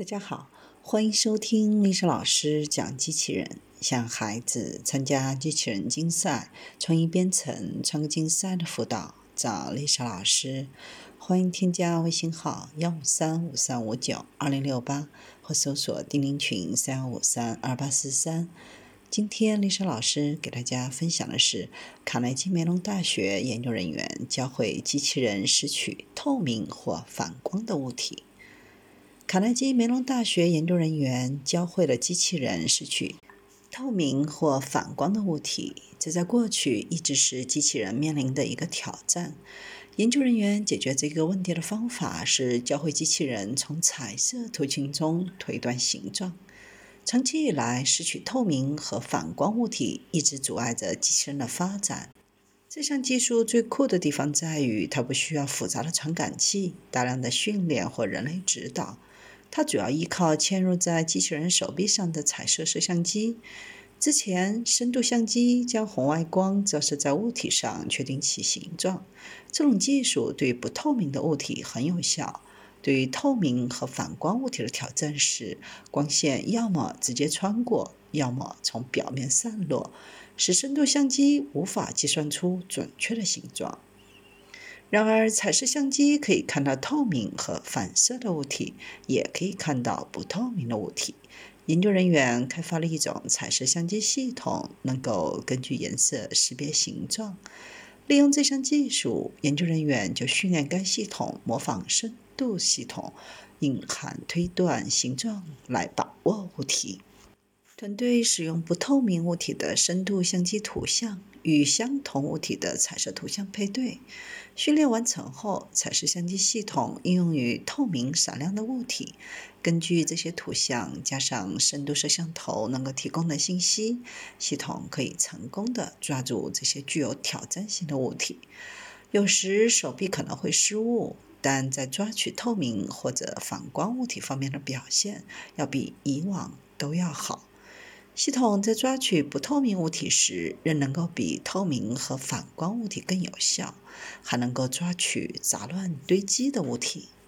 大家好，欢迎收听历史老师讲机器人。向孩子参加机器人竞赛、创意编程、创客竞赛的辅导，找历史老师。欢迎添加微信号幺五三五三五九二零六八，或搜索钉钉群三幺五三二八四三。今天历史老师给大家分享的是卡耐基梅隆大学研究人员教会机器人拾取透明或反光的物体。卡耐基梅隆大学研究人员教会了机器人拾取透明或反光的物体，这在过去一直是机器人面临的一个挑战。研究人员解决这个问题的方法是教会机器人从彩色图形中推断形状。长期以来，拾取透明和反光物体一直阻碍着机器人的发展。这项技术最酷的地方在于，它不需要复杂的传感器、大量的训练或人类指导。它主要依靠嵌入在机器人手臂上的彩色摄像机。之前，深度相机将红外光照射在物体上，确定其形状。这种技术对不透明的物体很有效。对于透明和反光物体的挑战是，光线要么直接穿过，要么从表面散落，使深度相机无法计算出准确的形状。然而，彩色相机可以看到透明和反射的物体，也可以看到不透明的物体。研究人员开发了一种彩色相机系统，能够根据颜色识别形状。利用这项技术，研究人员就训练该系统模仿深度系统，隐含推断形状来把握物体。团队使用不透明物体的深度相机图像。与相同物体的彩色图像配对。训练完成后，彩色相机系统应用于透明闪亮的物体。根据这些图像加上深度摄像头能够提供的信息，系统可以成功的抓住这些具有挑战性的物体。有时手臂可能会失误，但在抓取透明或者反光物体方面的表现要比以往都要好。系统在抓取不透明物体时，仍能够比透明和反光物体更有效，还能够抓取杂乱堆积的物体。